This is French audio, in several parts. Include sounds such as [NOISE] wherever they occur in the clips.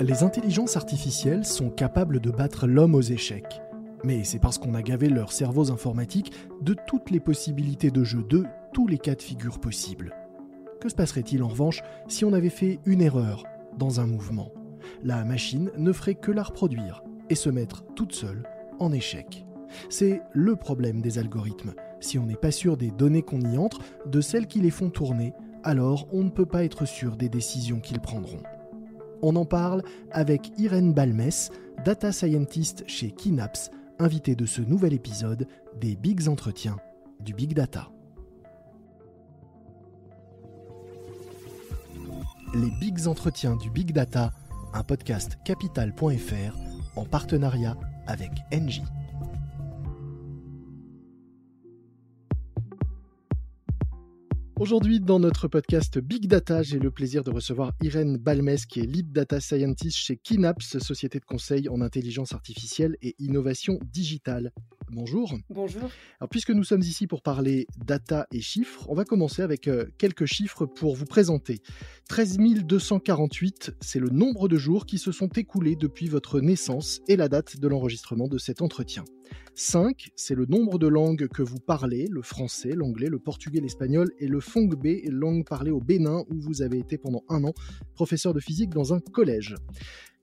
Les intelligences artificielles sont capables de battre l'homme aux échecs. Mais c'est parce qu'on a gavé leurs cerveaux informatiques de toutes les possibilités de jeu, de tous les cas de figure possibles. Que se passerait-il en revanche si on avait fait une erreur dans un mouvement? La machine ne ferait que la reproduire et se mettre toute seule en échec. C'est le problème des algorithmes. Si on n'est pas sûr des données qu'on y entre, de celles qui les font tourner, alors on ne peut pas être sûr des décisions qu'ils prendront. On en parle avec Irène Balmès, data scientist chez Kinaps, invitée de ce nouvel épisode des Bigs Entretiens du Big Data. Les Bigs Entretiens du Big Data, un podcast capital.fr en partenariat avec Engie. Aujourd'hui, dans notre podcast Big Data, j'ai le plaisir de recevoir Irène Balmès, qui est Lead Data Scientist chez Kinaps, société de conseil en intelligence artificielle et innovation digitale. Bonjour. Bonjour. Alors, puisque nous sommes ici pour parler data et chiffres, on va commencer avec euh, quelques chiffres pour vous présenter. 13 248, c'est le nombre de jours qui se sont écoulés depuis votre naissance et la date de l'enregistrement de cet entretien. 5, c'est le nombre de langues que vous parlez, le français, l'anglais, le portugais, l'espagnol et le fongbe, langue parlée au Bénin où vous avez été pendant un an professeur de physique dans un collège.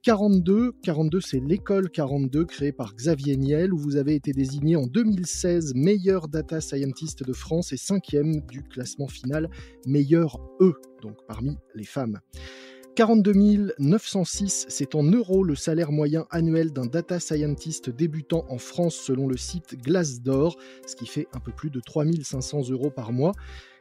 42, 42 c'est l'école 42 créée par Xavier Niel où vous avez été désigné en 2016 meilleur data scientist de France et cinquième du classement final meilleur E, donc parmi les femmes. 42 906, c'est en euros le salaire moyen annuel d'un data scientist débutant en France selon le site Glassdoor, ce qui fait un peu plus de 3500 euros par mois.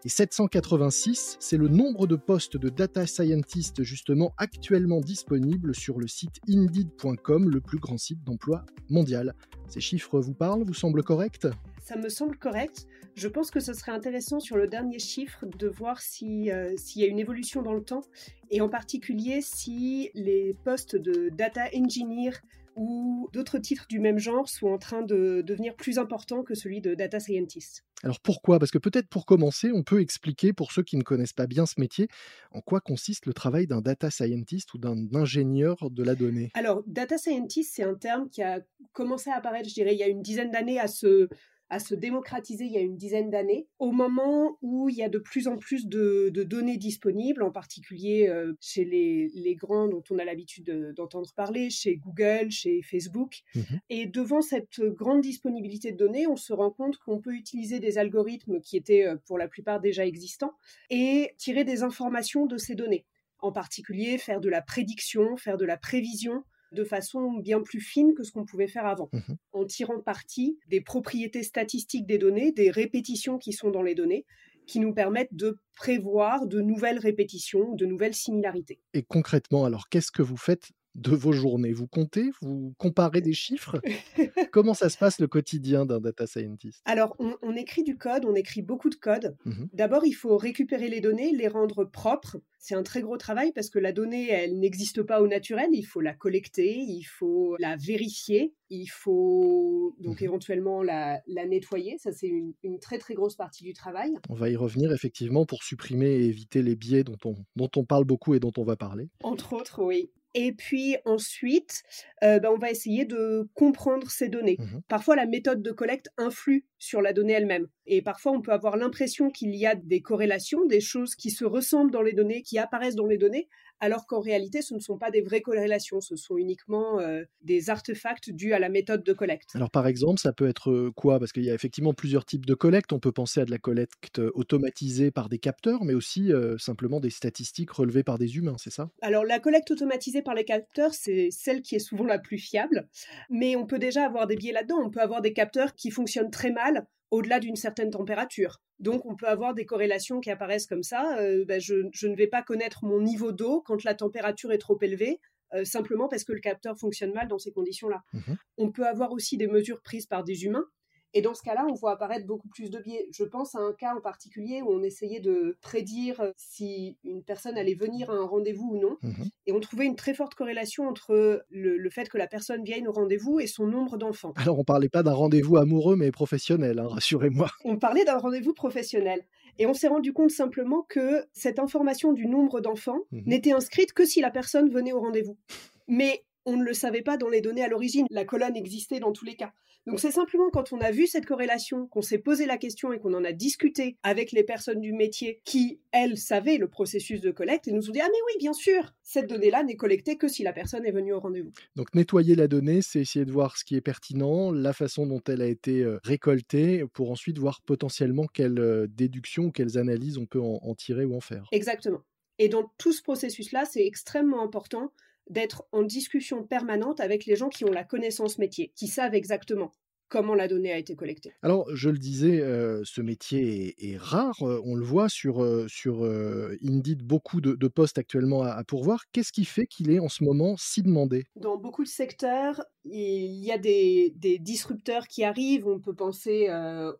Et 786, c'est le nombre de postes de data scientist justement actuellement disponibles sur le site indeed.com, le plus grand site d'emploi mondial. Ces chiffres vous parlent, vous semblent corrects? Ça me semble correct. Je pense que ce serait intéressant sur le dernier chiffre de voir euh, s'il y a une évolution dans le temps et en particulier si les postes de data engineer ou d'autres titres du même genre sont en train de devenir plus importants que celui de data scientist. Alors pourquoi? Parce que peut-être pour commencer, on peut expliquer pour ceux qui ne connaissent pas bien ce métier en quoi consiste le travail d'un data scientist ou d'un ingénieur de la donnée? Alors data scientist, c'est un terme qui a commencé à apparaître, je dirais, il y a une dizaine d'années à se à se démocratiser il y a une dizaine d'années, au moment où il y a de plus en plus de, données disponibles, en particulier euh, chez les, grands dont on a l'habitude d'entendre parler, chez Google, chez Facebook. Mhm. Et devant cette grande disponibilité de données, on se rend compte qu'on peut utiliser des algorithmes qui étaient euh, pour la plupart déjà existants et tirer des informations de ces données. En particulier, faire de la prédiction, faire de la prévision, de façon bien plus fine que ce qu'on pouvait faire avant, mmh en tirant parti des propriétés statistiques des données, des répétitions qui sont dans les données, qui nous permettent de prévoir de nouvelles répétitions, de nouvelles similarités. Et concrètement, alors, qu'est-ce que vous faites de vos journées? Vous comptez? Vous comparez des chiffres? [LAUGHS] Comment ça se passe le quotidien d'un data scientist? Alors, on, écrit du code, on écrit beaucoup de code. Mmh D'abord, il faut récupérer les données, les rendre propres. C'est un très gros travail parce que la donnée, elle n'existe pas au naturel. Il faut la collecter, il faut la vérifier, il faut donc mmh éventuellement la, nettoyer. Ça, c'est une, une, très très grosse partie du travail. On va y revenir effectivement pour supprimer et éviter les biais dont on, dont on parle beaucoup et dont on va parler. Entre autres, oui. Et puis ensuite, euh, bah, on va essayer de comprendre ces données. Mmh parfois, la méthode de collecte influe sur la donnée elle-même. Et parfois, on peut avoir l'impression qu'il y a des corrélations, des choses qui se ressemblent dans les données, qui apparaissent dans les données, alors qu'en réalité, ce ne sont pas des vraies corrélations, ce sont uniquement euh, des artefacts dus à la méthode de collecte. Alors par exemple, ça peut être euh, quoi? Parce qu'il y a effectivement plusieurs types de collecte. On peut penser à de la collecte automatisée par des capteurs, mais aussi euh, simplement des statistiques relevées par des humains, c'est ça? Alors la collecte automatisée par les capteurs, c'est celle qui est souvent la plus fiable, mais on peut déjà avoir des biais là-dedans. On peut avoir des capteurs qui fonctionnent très mal au-delà d'une certaine température. Donc on peut avoir des corrélations qui apparaissent comme ça. Euh, ben, je, ne vais pas connaître mon niveau d'eau quand la température est trop élevée. Euh, simplement parce que le capteur fonctionne mal dans ces conditions-là. Mmh on peut avoir aussi des mesures prises par des humains et dans ce cas-là, on voit apparaître beaucoup plus de biais. Je pense à un cas en particulier où on essayait de prédire si une personne allait venir à un rendez-vous ou non. Mhm. Et on trouvait une très forte corrélation entre le, fait que la personne vienne au rendez-vous et son nombre d'enfants. Alors, on parlait pas d'un rendez-vous amoureux, mais professionnel, hein, rassurez-moi. On parlait d'un rendez-vous professionnel. Et on s'est rendu compte simplement que cette information du nombre d'enfants Mhm. n'était inscrite que si la personne venait au rendez-vous. Mais on ne le savait pas dans les données à l'origine. La colonne existait dans tous les cas. Donc c'est simplement quand on a vu cette corrélation, qu'on s'est posé la question et qu'on en a discuté avec les personnes du métier qui, elles, savaient le processus de collecte et nous ont dit Ah mais oui, bien sûr, cette donnée-là n'est collectée que si la personne est venue au rendez-vous. Donc nettoyer la donnée, c'est essayer de voir ce qui est pertinent, la façon dont elle a été euh, récoltée, pour ensuite voir potentiellement quelles euh, déductions ou quelles analyses on peut en, en tirer ou en faire. Exactement. Et dans tout ce processus-là, c'est extrêmement important d'être en discussion permanente avec les gens qui ont la connaissance métier, qui savent exactement comment la donnée a été collectée. Alors, je le disais, euh, ce métier est, est rare. euh, On le voit sur, euh, sur Indeed, beaucoup de, de postes actuellement à, à pourvoir. Qu'est-ce qui fait qu'il est en ce moment si demandé? Dans beaucoup de secteurs, il y a des, des disrupteurs qui arrivent. On peut penser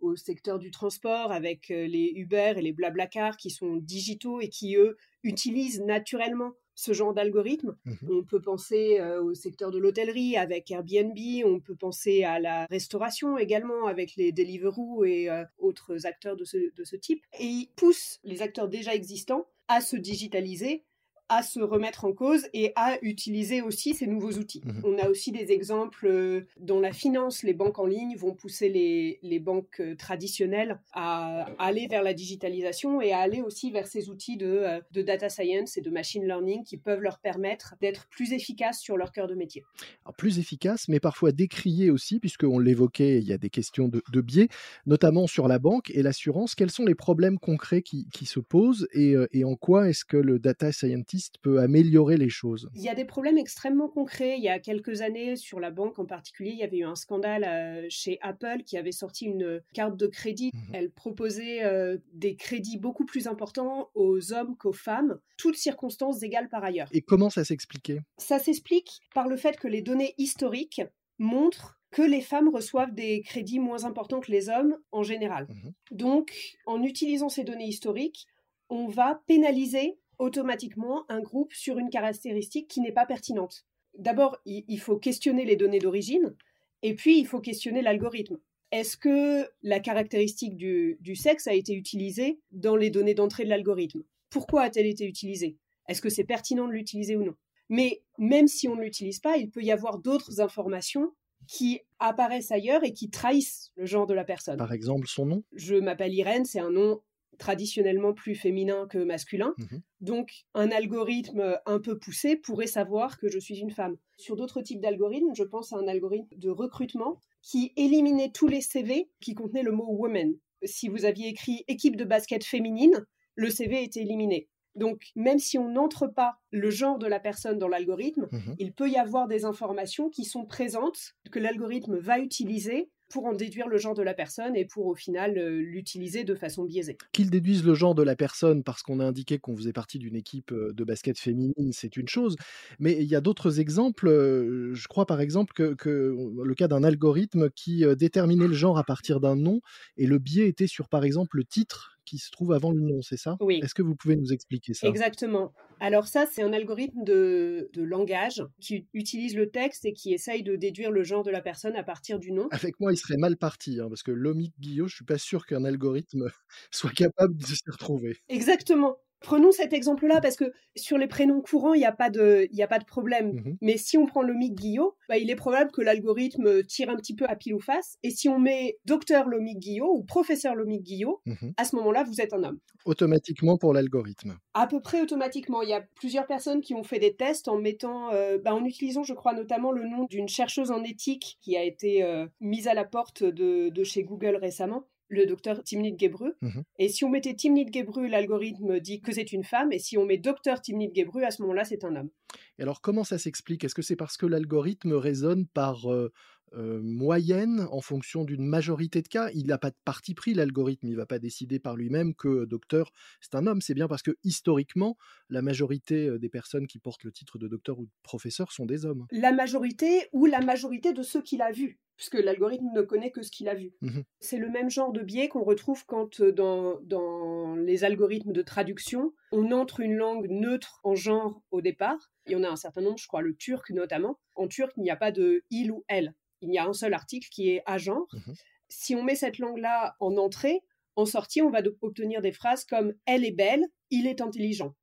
au secteur du transport avec les Uber et les Blablacar qui sont digitaux et qui, eux, utilisent naturellement ce genre d'algorithme. Mhm. On peut penser euh, au secteur de l'hôtellerie avec Airbnb, on peut penser à la restauration également avec les Deliveroo et euh, autres acteurs de ce, de ce type. Et ils poussent les acteurs déjà existants à se digitaliser à se remettre en cause et à utiliser aussi ces nouveaux outils. Mhm. On a aussi des exemples euh, dans la finance, les banques en ligne vont pousser les, les banques euh, traditionnelles à aller vers la digitalisation et à aller aussi vers ces outils de, euh, de data science et de machine learning qui peuvent leur permettre d'être plus efficaces sur leur cœur de métier. Alors, plus efficace, mais parfois décrié aussi, puisqu'on l'évoquait, il y a des questions de, de biais, notamment sur la banque et l'assurance. Quels sont les problèmes concrets qui, qui se posent et, et en quoi est-ce que le data scientist peut améliorer les choses Il y a des problèmes extrêmement concrets. Il y a quelques années, sur la banque en particulier, il y avait eu un scandale euh, chez Apple qui avait sorti une carte de crédit. Mhm. Elle proposait euh, des crédits beaucoup plus importants aux hommes qu'aux femmes, toutes circonstances égales par ailleurs. Et comment ça s'expliquait? Ça s'explique par le fait que les données historiques montrent que les femmes reçoivent des crédits moins importants que les hommes en général. Mhm. Donc, en utilisant ces données historiques, on va pénaliser automatiquement un groupe sur une caractéristique qui n'est pas pertinente. D'abord, il faut questionner les données d'origine, et puis il faut questionner l'algorithme. Est-ce que la caractéristique du, du sexe a été utilisée dans les données d'entrée de l'algorithme? Pourquoi a-t-elle été utilisée? Est-ce que c'est pertinent de l'utiliser ou non? Mais même si on ne l'utilise pas, il peut y avoir d'autres informations qui apparaissent ailleurs et qui trahissent le genre de la personne. Par exemple, son nom? Je m'appelle Irène, c'est un nom traditionnellement plus féminin que masculin. Mhm. Donc, un algorithme un peu poussé pourrait savoir que je suis une femme. Sur d'autres types d'algorithmes, je pense à un algorithme de recrutement qui éliminait tous les CV qui contenaient le mot woman. Si vous aviez écrit équipe de basket féminine, le CV était éliminé. Donc, même si on n'entre pas le genre de la personne dans l'algorithme, Mhm. il peut y avoir des informations qui sont présentes, que l'algorithme va utiliser pour en déduire le genre de la personne et pour au final euh, l'utiliser de façon biaisée. Qu'ils déduisent le genre de la personne parce qu'on a indiqué qu'on faisait partie d'une équipe euh, de basket féminine, c'est une chose. Mais il y a d'autres exemples. euh, Je crois par exemple que, que le cas d'un algorithme qui déterminait le genre à partir d'un nom et le biais était sur par exemple le titre qui se trouve avant le nom, c'est ça? Oui. Est-ce que vous pouvez nous expliquer ça? Exactement. Alors ça, c'est un algorithme de, de langage qui utilise le texte et qui essaye de déduire le genre de la personne à partir du nom. Avec moi, il serait mal parti, hein, parce que Lomic Guillot, je suis pas sûr qu'un algorithme [LAUGHS] soit capable de s'y retrouver. Exactement. Prenons cet exemple-là parce que sur les prénoms courants, il n'y a, pas de- il y a pas de problème. Mhm. Mais si on prend Lomic Guillot, bah, il est probable que l'algorithme tire un petit peu à pile ou face. Et si on met docteur Lomic Guillot ou professeur Lomic Guillot, Mhm. à ce moment-là, vous êtes un homme. Automatiquement pour l'algorithme. À peu près automatiquement. Il y a plusieurs personnes qui ont fait des tests en mettant, euh, bah, en utilisant, je crois, notamment le nom d'une chercheuse en éthique qui a été euh, mise à la porte de, de chez Google récemment, le docteur Timnit Gebru. Mhm. Et si on mettait Timnit Gebru, l'algorithme dit que c'est une femme, et si on met docteur Timnit Gebru, à ce moment-là, c'est un homme. Et alors, comment ça s'explique? Est-ce que c'est parce que l'algorithme raisonne par euh, euh, moyenne en fonction d'une majorité de cas Il n'a pas de parti pris, l'algorithme. Il ne va pas décider par lui-même que docteur, c'est un homme. C'est bien parce que historiquement, la majorité des personnes qui portent le titre de docteur ou de professeur sont des hommes. La majorité ou la majorité de ceux qu'il a vus, puisque l'algorithme ne connaît que ce qu'il a vu. Mhm. C'est le même genre de biais qu'on retrouve quand dans, dans les algorithmes de traduction, on entre une langue neutre en genre au départ. Il y en a un certain nombre, je crois le turc notamment. En turc, il n'y a pas de il ou elle. Il y a un seul article qui est à genre. Mhm. Si on met cette langue-là en entrée, en sortie, on va obtenir des phrases comme elle est belle, il est intelligent,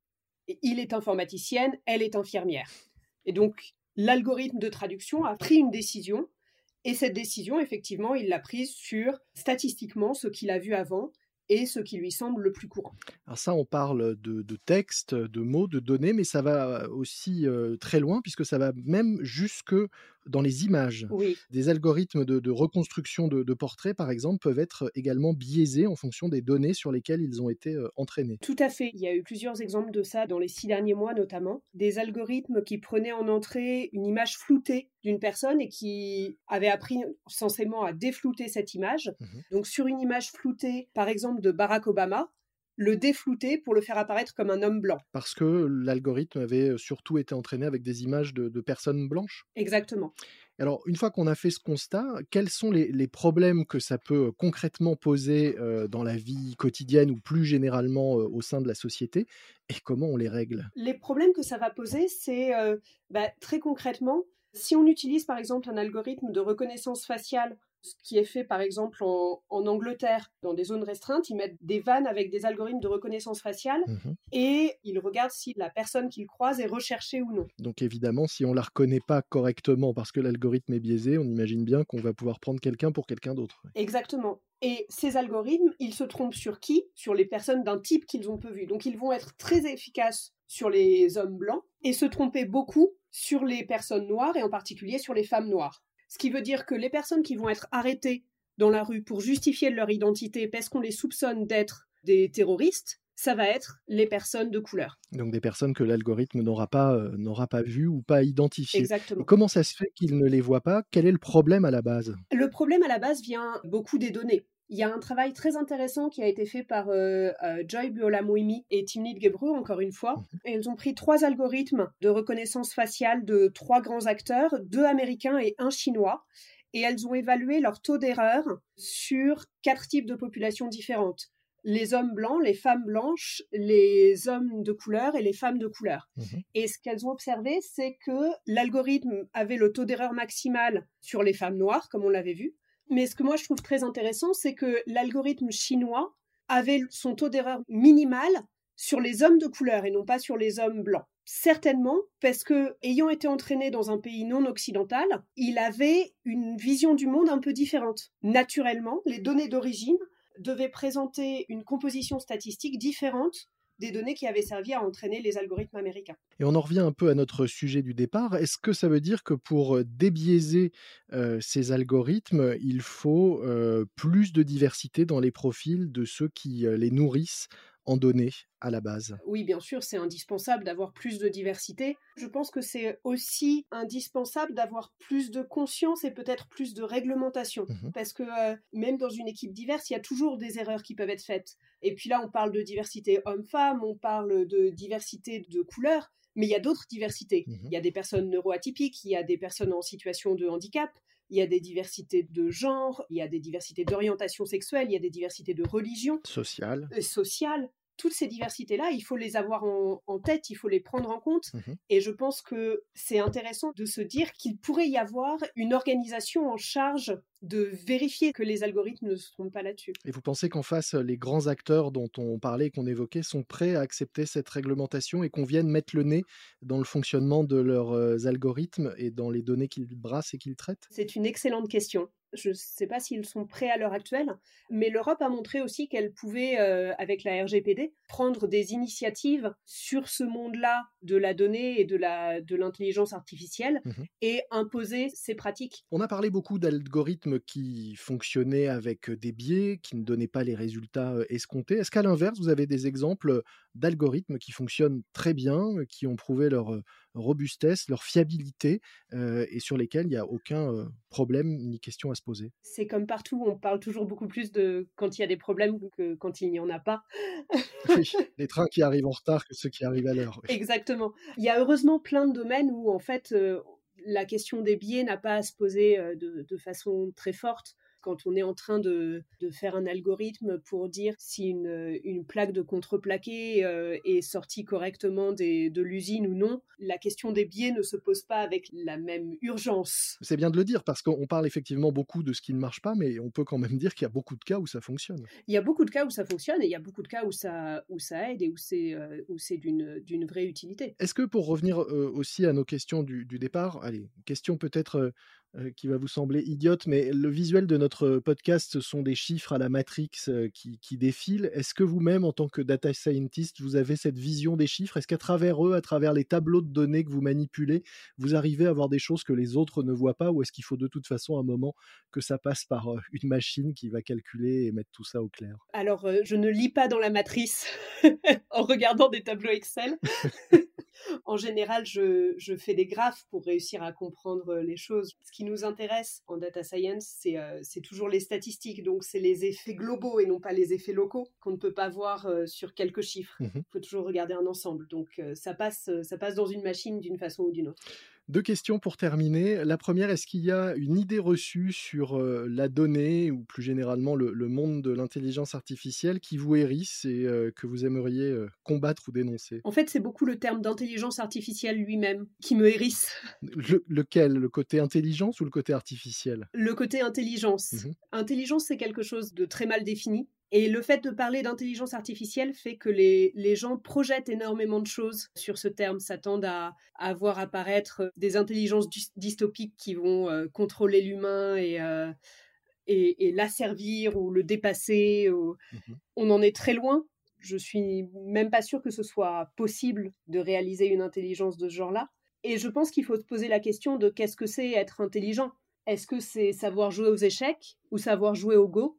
il est informaticienne, elle est infirmière. Et donc, l'algorithme de traduction a pris une décision, et cette décision, effectivement, il l'a prise sur statistiquement ce qu'il a vu avant et ce qui lui semble le plus courant. Alors ça, on parle de, de textes, de mots, de données, mais ça va aussi euh, très loin puisque ça va même jusque dans les images. Oui. Des algorithmes de, reconstruction de, portraits, par exemple, peuvent être également biaisés en fonction des données sur lesquelles ils ont été euh, entraînés. Tout à fait. Il y a eu plusieurs exemples de ça dans les six derniers mois notamment. Des algorithmes qui prenaient en entrée une image floutée d'une personne et qui avaient appris censément à déflouter cette image. Mmh Donc sur une image floutée, par exemple de Barack Obama, le déflouter pour le faire apparaître comme un homme blanc. Parce que l'algorithme avait surtout été entraîné avec des images de, personnes blanches Exactement. Alors, une fois qu'on a fait ce constat, quels sont les, problèmes que ça peut concrètement poser euh, dans la vie quotidienne ou plus généralement euh, au sein de la société et comment on les règle? Les problèmes que ça va poser, c'est euh, bah, très concrètement, si on utilise par exemple un algorithme de reconnaissance faciale ce qui est fait par exemple en, Angleterre, dans des zones restreintes, ils mettent des vannes avec des algorithmes de reconnaissance faciale mmh et ils regardent si la personne qu'ils croisent est recherchée ou non. Donc évidemment, si on la reconnaît pas correctement parce que l'algorithme est biaisé, on imagine bien qu'on va pouvoir prendre quelqu'un pour quelqu'un d'autre. Exactement. Et ces algorithmes, ils se trompent sur qui? Sur les personnes d'un type qu'ils ont peu vu. Donc ils vont être très efficaces sur les hommes blancs et se tromper beaucoup sur les personnes noires et en particulier sur les femmes noires. Ce qui veut dire que les personnes qui vont être arrêtées dans la rue pour justifier leur identité parce qu'on les soupçonne d'être des terroristes, ça va être les personnes de couleur. Donc des personnes que l'algorithme n'aura pas, euh, n'aura pas vues ou pas identifiées. Exactement. comment ça se fait qu'il ne les voit pas? Quel est le problème à la base? Le problème à la base vient beaucoup des données. Il y a un travail très intéressant qui a été fait par euh, euh, Joy Buolamouimi et Timnit Gebru, encore une fois. Mhm. Et ils ont pris trois algorithmes de reconnaissance faciale de trois grands acteurs, deux américains et un chinois. Et elles ont évalué leur taux d'erreur sur quatre types de populations différentes. Les hommes blancs, les femmes blanches, les hommes de couleur et les femmes de couleur. Mhm. Et ce qu'elles ont observé, c'est que l'algorithme avait le taux d'erreur maximal sur les femmes noires, comme on l'avait vu, mais ce que moi je trouve très intéressant, c'est que l'algorithme chinois avait son taux d'erreur minimal sur les hommes de couleur et non pas sur les hommes blancs. Certainement parce que, ayant été entraîné dans un pays non occidental, il avait une vision du monde un peu différente. Naturellement, les données d'origine devaient présenter une composition statistique différente des données qui avaient servi à entraîner les algorithmes américains. Et on en revient un peu à notre sujet du départ. Est-ce que ça veut dire que pour débiaiser ces algorithmes, il faut plus de diversité dans les profils de ceux qui les nourrissent en données à la base. Oui, bien sûr, c'est indispensable d'avoir plus de diversité. Je pense que c'est aussi indispensable d'avoir plus de conscience et peut-être plus de réglementation. Mmh Parce que euh, même dans une équipe diverse, il y a toujours des erreurs qui peuvent être faites. Et puis là, on parle de diversité homme-femme, on parle de diversité de couleurs, mais il y a d'autres diversités. Mmh il y a des personnes neuroatypiques, il y a des personnes en situation de handicap, il y a des diversités de genre, il y a des diversités d'orientation sexuelle, il y a des diversités de religion. Sociale. Euh, sociale. Toutes ces diversités-là, il faut les avoir en, tête, il faut les prendre en compte. Mmh Et je pense que c'est intéressant de se dire qu'il pourrait y avoir une organisation en charge de vérifier que les algorithmes ne se trompent pas là-dessus. Et vous pensez qu'en face, les grands acteurs dont on parlait, qu'on évoquait, sont prêts à accepter cette réglementation et qu'on vienne mettre le nez dans le fonctionnement de leurs euh, algorithmes et dans les données qu'ils brassent et qu'ils traitent? C'est une excellente question. Je ne sais pas s'ils sont prêts à l'heure actuelle, mais l'Europe a montré aussi qu'elle pouvait, euh, avec la RGPD, prendre des initiatives sur ce monde-là de la donnée et de l'intelligence de artificielle mmh et imposer ces pratiques. On a parlé beaucoup d'algorithmes qui fonctionnaient avec des biais, qui ne donnaient pas les résultats escomptés. Est-ce qu'à l'inverse, vous avez des exemples d'algorithmes qui fonctionnent très bien, qui ont prouvé leur robustesse, leur fiabilité et sur lesquels il n'y a aucun problème ni question à se poser C'est comme partout, on parle toujours beaucoup plus de quand il y a des problèmes que quand il n'y en a pas. [LAUGHS] oui, [LAUGHS] les trains qui arrivent en retard que ceux qui arrivent à l'heure. Exactement. Il y a heureusement plein de domaines où en fait la question des biais n'a pas à se poser de, de façon très forte quand on est en train de, faire un algorithme pour dire si une, une plaque de contreplaqué euh, est sortie correctement de l'usine ou non, la question des biais ne se pose pas avec la même urgence. C'est bien de le dire parce qu'on parle effectivement beaucoup de ce qui ne marche pas, mais on peut quand même dire qu'il y a beaucoup de cas où ça fonctionne. Il y a beaucoup de cas où ça fonctionne et il y a beaucoup de cas où ça, où ça aide et où c'est euh, c'est d'une vraie utilité. Est-ce que pour revenir euh, aussi à nos questions du, du départ, allez, question peut-être euh, qui va vous sembler idiote, mais le visuel de notre podcast, ce sont des chiffres à la Matrix euh, qui, défilent. Est-ce que vous-même, en tant que data scientist, vous avez cette vision des chiffres? Est-ce qu'à travers eux, à travers les tableaux de données que vous manipulez, vous arrivez à voir des choses que les autres ne voient pas? Ou est-ce qu'il faut de toute façon un moment que ça passe par euh, une machine qui va calculer et mettre tout ça au clair? Alors, je ne lis pas dans la matrice [LAUGHS] en regardant des tableaux Excel. [LAUGHS] en général, je, je, fais des graphes pour réussir à comprendre les choses. Ce qui nous intéresse en data science, euh, c'est toujours les statistiques. Donc, c'est les effets globaux et non pas les effets locaux qu'on ne peut pas voir euh, sur quelques chiffres. Il mmh faut toujours regarder un ensemble. Donc, euh, ça, passe, ça passe dans une machine d'une façon ou d'une autre. Deux questions pour terminer. La première, est-ce qu'il y a une idée reçue sur la donnée ou plus généralement le, monde de l'intelligence artificielle qui vous hérisse et que vous aimeriez combattre ou dénoncer? En fait, c'est beaucoup le terme d'intelligence artificielle lui-même qui me hérisse. lequel? Le côté intelligence ou le côté artificiel? Le côté intelligence. Mmh intelligence, c'est quelque chose de très mal défini. Et le fait de parler d'intelligence artificielle fait que les, les, gens projettent énormément de choses sur ce terme, s'attendent à, à, voir apparaître des intelligences dystopiques qui vont euh, contrôler l'humain et, euh, et, et l'asservir ou le dépasser. Mmh On en est très loin. Je suis même pas sûre que ce soit possible de réaliser une intelligence de ce genre-là. Et je pense qu'il faut se poser la question de qu'est-ce que c'est être intelligent? Est-ce que c'est savoir jouer aux échecs ou savoir jouer au Go?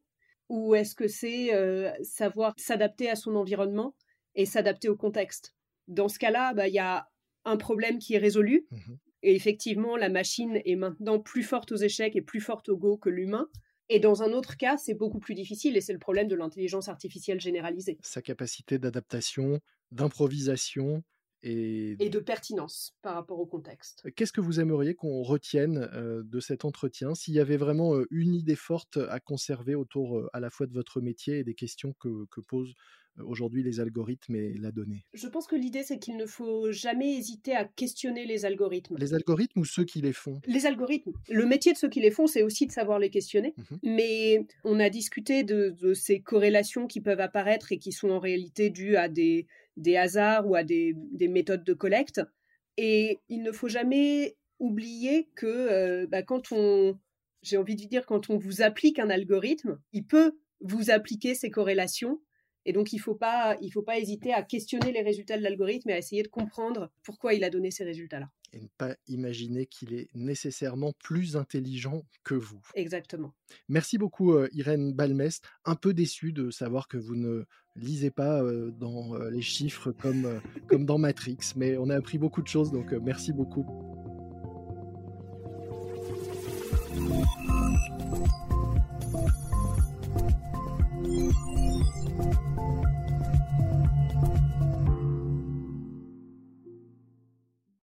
Ou est-ce que c'est euh, savoir s'adapter à son environnement et s'adapter au contexte? Dans ce cas-là, bah, il y a un problème qui est résolu. Mmh et effectivement, la machine est maintenant plus forte aux échecs et plus forte au go que l'humain. Et dans un autre cas, c'est beaucoup plus difficile et c'est le problème de l'intelligence artificielle généralisée. Sa capacité d'adaptation, d'improvisation, et... de pertinence par rapport au contexte. Qu'est-ce que vous aimeriez qu'on retienne de cet entretien? S'il y avait vraiment une idée forte à conserver autour à la fois de votre métier et des questions que, que posent aujourd'hui les algorithmes et la donnée? Je pense que l'idée, c'est qu'il ne faut jamais hésiter à questionner les algorithmes. Les algorithmes ou ceux qui les font? Les algorithmes. Le métier de ceux qui les font, c'est aussi de savoir les questionner. Mmh Mais on a discuté de, ces corrélations qui peuvent apparaître et qui sont en réalité dues à des, des hasards ou à des, des méthodes de collecte. Et il ne faut jamais oublier que euh, bah, quand on, j'ai envie de dire, quand on vous applique un algorithme, il peut vous appliquer ces corrélations et donc, il ne faut, pas, faut pas hésiter à questionner les résultats de l'algorithme et à essayer de comprendre pourquoi il a donné ces résultats-là. Et ne pas imaginer qu'il est nécessairement plus intelligent que vous. Exactement. Merci beaucoup, euh, Irène Balmès. Un peu déçu de savoir que vous ne lisez pas euh, dans euh, les chiffres comme, [LAUGHS] comme dans Matrix, mais on a appris beaucoup de choses, donc merci beaucoup.